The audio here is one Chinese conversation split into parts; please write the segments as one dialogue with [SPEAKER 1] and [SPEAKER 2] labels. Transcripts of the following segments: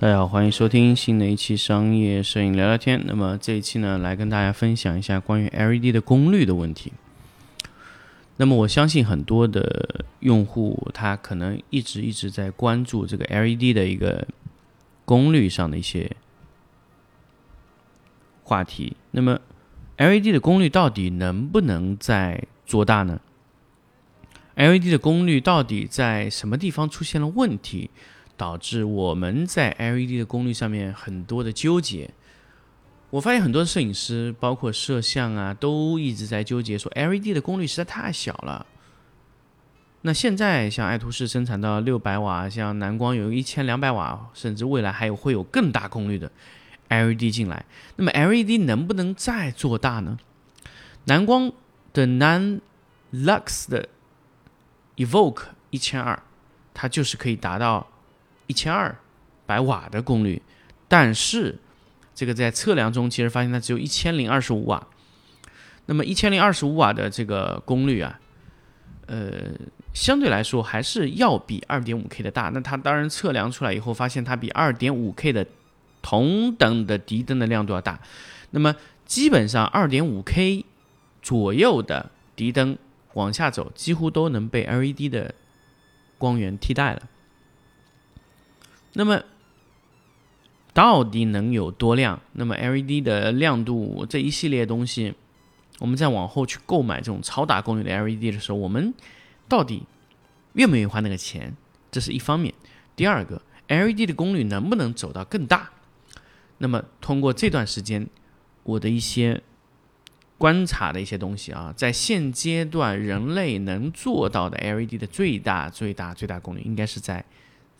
[SPEAKER 1] 大家好，欢迎收听新的一期商业摄影聊聊天。那么这一期呢，来跟大家分享一下关于 LED 的功率的问题。那么我相信很多的用户他可能一直一直在关注这个 LED 的一个功率上的一些话题。那么 LED 的功率到底能不能再做大呢？LED 的功率到底在什么地方出现了问题？导致我们在 LED 的功率上面很多的纠结。我发现很多摄影师，包括摄像啊，都一直在纠结说 LED 的功率实在太小了。那现在像爱图仕生产到六百瓦，像蓝光有一千两百瓦，甚至未来还有会有更大功率的 LED 进来。那么 LED 能不能再做大呢？蓝光的 Non Lux 的 Evoke 一千二，它就是可以达到。一千二百瓦的功率，但是这个在测量中其实发现它只有一千零二十五瓦。那么一千零二十五瓦的这个功率啊，呃，相对来说还是要比二点五 K 的大。那它当然测量出来以后，发现它比二点五 K 的同等的敌灯的亮度要大。那么基本上二点五 K 左右的敌灯往下走，几乎都能被 LED 的光源替代了。那么到底能有多亮？那么 LED 的亮度这一系列东西，我们再往后去购买这种超大功率的 LED 的时候，我们到底愿不愿意花那个钱？这是一方面。第二个，LED 的功率能不能走到更大？那么通过这段时间我的一些观察的一些东西啊，在现阶段人类能做到的 LED 的最大、最大、最大功率，应该是在。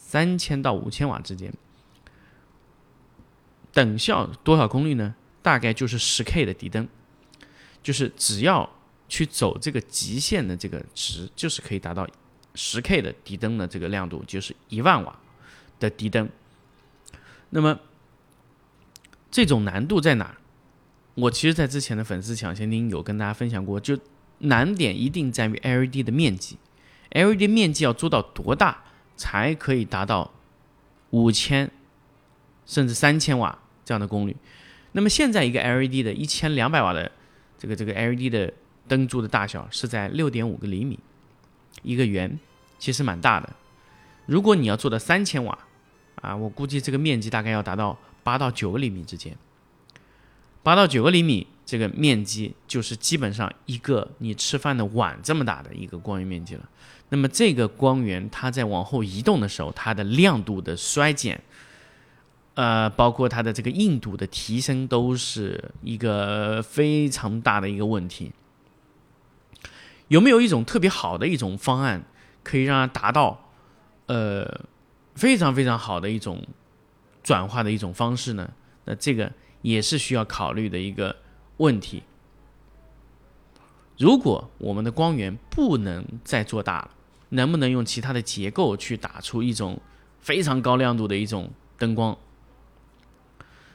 [SPEAKER 1] 三千到五千瓦之间，等效多少功率呢？大概就是十 K 的底灯，就是只要去走这个极限的这个值，就是可以达到十 K 的底灯的这个亮度，就是一万瓦的底灯。那么这种难度在哪？我其实，在之前的粉丝抢先听有跟大家分享过，就难点一定在于 LED 的面积，LED 面积要做到多大？才可以达到五千甚至三千瓦这样的功率。那么现在一个 LED 的一千两百瓦的这个这个 LED 的灯柱的大小是在六点五个厘米一个圆，其实蛮大的。如果你要做到三千瓦啊，我估计这个面积大概要达到八到九个厘米之间。八到九个厘米这个面积就是基本上一个你吃饭的碗这么大的一个光源面积了。那么这个光源它在往后移动的时候，它的亮度的衰减，呃，包括它的这个硬度的提升，都是一个非常大的一个问题。有没有一种特别好的一种方案，可以让它达到呃非常非常好的一种转化的一种方式呢？那这个也是需要考虑的一个问题。如果我们的光源不能再做大了，能不能用其他的结构去打出一种非常高亮度的一种灯光？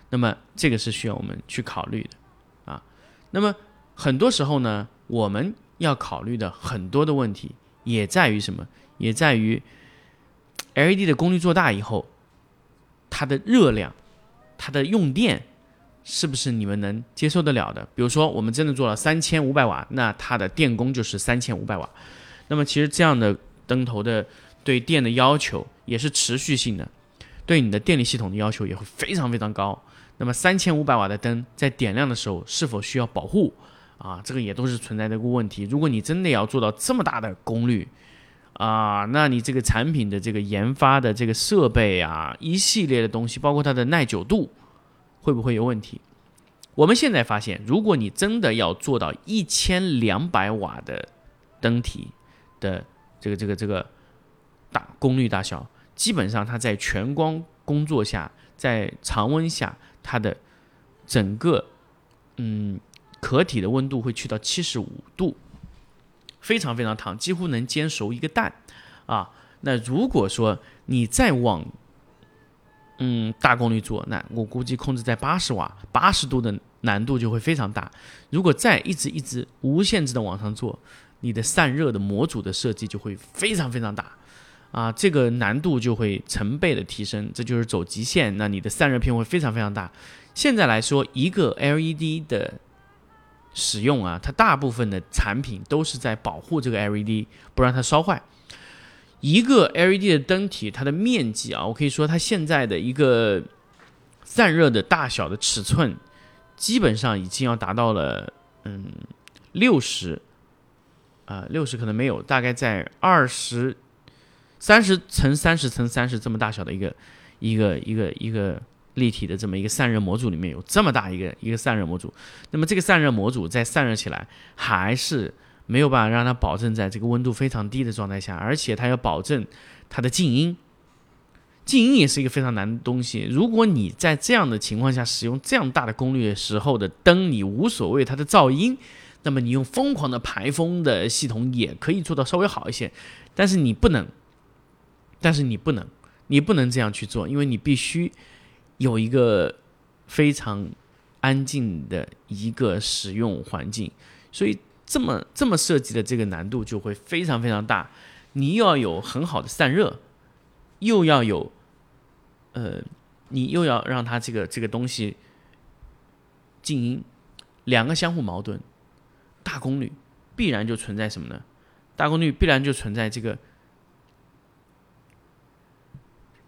[SPEAKER 1] 那么这个是需要我们去考虑的啊。那么很多时候呢，我们要考虑的很多的问题也在于什么？也在于 LED 的功率做大以后，它的热量、它的用电是不是你们能接受得了的？比如说，我们真的做了三千五百瓦，那它的电工就是三千五百瓦。那么其实这样的灯头的对电的要求也是持续性的，对你的电力系统的要求也会非常非常高。那么三千五百瓦的灯在点亮的时候是否需要保护啊？这个也都是存在的一个问题。如果你真的要做到这么大的功率啊，那你这个产品的这个研发的这个设备啊，一系列的东西，包括它的耐久度会不会有问题？我们现在发现，如果你真的要做到一千两百瓦的灯体的这个这个这个大功率大小，基本上它在全光工作下，在常温下，它的整个嗯壳体的温度会去到七十五度，非常非常烫，几乎能煎熟一个蛋啊。那如果说你再往嗯大功率做，那我估计控制在八十瓦、八十度的难度就会非常大。如果再一直一直无限制的往上做，你的散热的模组的设计就会非常非常大啊，这个难度就会成倍的提升，这就是走极限。那你的散热片会非常非常大。现在来说，一个 LED 的使用啊，它大部分的产品都是在保护这个 LED，不让它烧坏。一个 LED 的灯体，它的面积啊，我可以说它现在的一个散热的大小的尺寸，基本上已经要达到了嗯六十啊六十可能没有，大概在二十三十乘三十乘三十这么大小的一个一个一个一个立体的这么一个散热模组里面有这么大一个一个散热模组，那么这个散热模组在散热起来还是。没有办法让它保证在这个温度非常低的状态下，而且它要保证它的静音，静音也是一个非常难的东西。如果你在这样的情况下使用这样大的功率的时候的灯，你无所谓它的噪音，那么你用疯狂的排风的系统也可以做到稍微好一些，但是你不能，但是你不能，你不能这样去做，因为你必须有一个非常安静的一个使用环境，所以。这么这么设计的这个难度就会非常非常大，你又要有很好的散热，又要有，呃，你又要让它这个这个东西静音，两个相互矛盾，大功率必然就存在什么呢？大功率必然就存在这个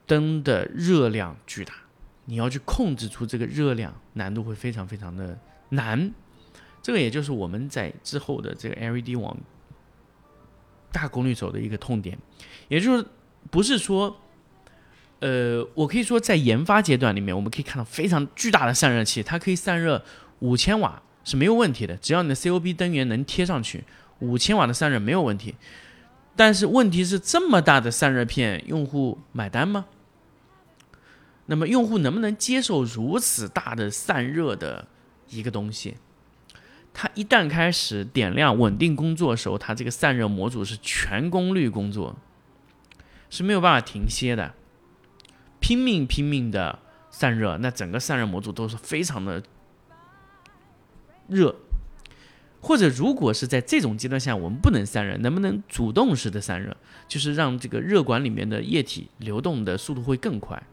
[SPEAKER 1] 灯的热量巨大，你要去控制出这个热量，难度会非常非常的难。这个也就是我们在之后的这个 LED 往大功率走的一个痛点，也就是不是说，呃，我可以说在研发阶段里面，我们可以看到非常巨大的散热器，它可以散热五千瓦是没有问题的，只要你的 COB 灯源能贴上去，五千瓦的散热没有问题。但是问题是这么大的散热片，用户买单吗？那么用户能不能接受如此大的散热的一个东西？它一旦开始点亮稳定工作的时候，它这个散热模组是全功率工作，是没有办法停歇的，拼命拼命的散热，那整个散热模组都是非常的热。或者如果是在这种阶段下，我们不能散热，能不能主动式的散热，就是让这个热管里面的液体流动的速度会更快，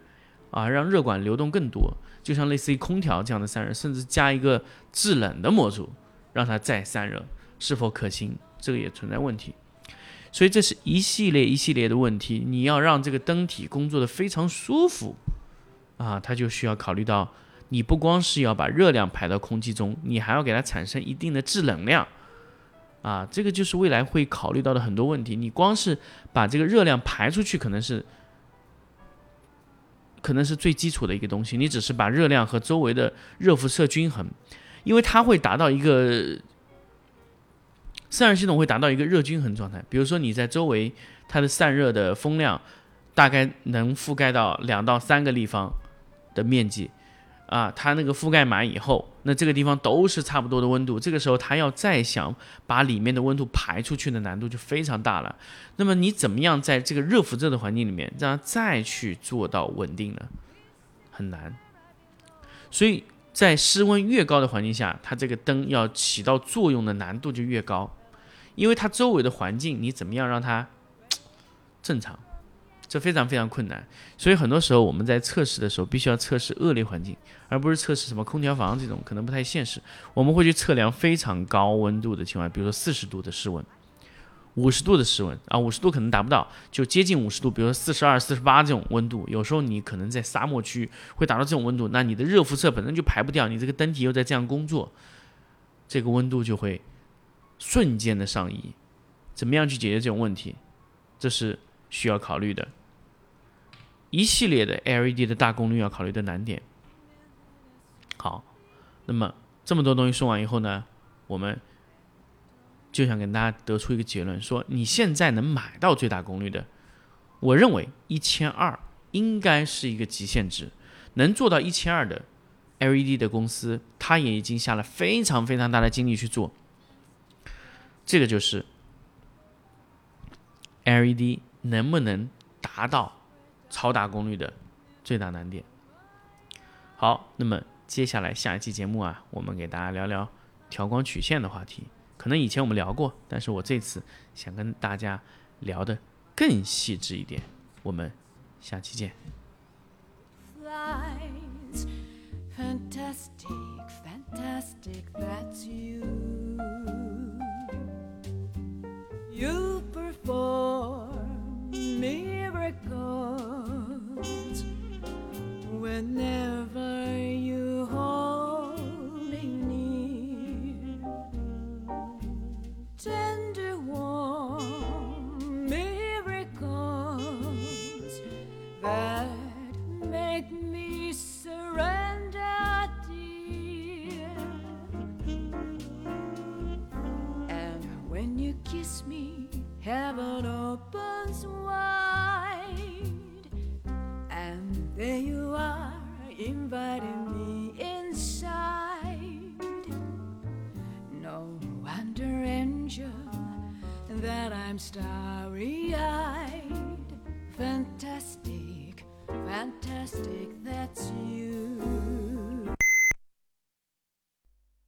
[SPEAKER 1] 啊，让热管流动更多，就像类似于空调这样的散热，甚至加一个制冷的模组。让它再散热是否可行？这个也存在问题，所以这是一系列一系列的问题。你要让这个灯体工作的非常舒服啊，它就需要考虑到，你不光是要把热量排到空气中，你还要给它产生一定的制冷量啊。这个就是未来会考虑到的很多问题。你光是把这个热量排出去，可能是可能是最基础的一个东西。你只是把热量和周围的热辐射均衡。因为它会达到一个散热系统会达到一个热均衡状态。比如说你在周围，它的散热的风量大概能覆盖到两到三个立方的面积啊，它那个覆盖满以后，那这个地方都是差不多的温度。这个时候它要再想把里面的温度排出去的难度就非常大了。那么你怎么样在这个热辐射的环境里面，让它再去做到稳定呢？很难。所以。在室温越高的环境下，它这个灯要起到作用的难度就越高，因为它周围的环境你怎么样让它 正常，这非常非常困难。所以很多时候我们在测试的时候，必须要测试恶劣环境，而不是测试什么空调房这种可能不太现实。我们会去测量非常高温度的情况，比如说四十度的室温。五十度的室温啊，五十度可能达不到，就接近五十度，比如说四十二、四十八这种温度。有时候你可能在沙漠区会达到这种温度，那你的热辐射本身就排不掉，你这个灯体又在这样工作，这个温度就会瞬间的上移。怎么样去解决这种问题？这是需要考虑的。一系列的 LED 的大功率要考虑的难点。好，那么这么多东西说完以后呢，我们。
[SPEAKER 2] 就想跟大家得出一个结论：说你现在能买到最大功率的，我认为一千二应该是一个极限值。能做到一千二的 LED 的公司，它也已经下了非常非常大的精力去做。这个就是 LED 能不能达到超大功率的最大难点。好，那么接下来下一期节目啊，我们给大家聊聊调光曲线的话题。可能以前我们聊过，但是我这次想跟大家聊的更细致一点。我们下期见。heaven inviting me inside. No wonder, angel, that I'm starry eyed. Fantastic, fantastic, that's you.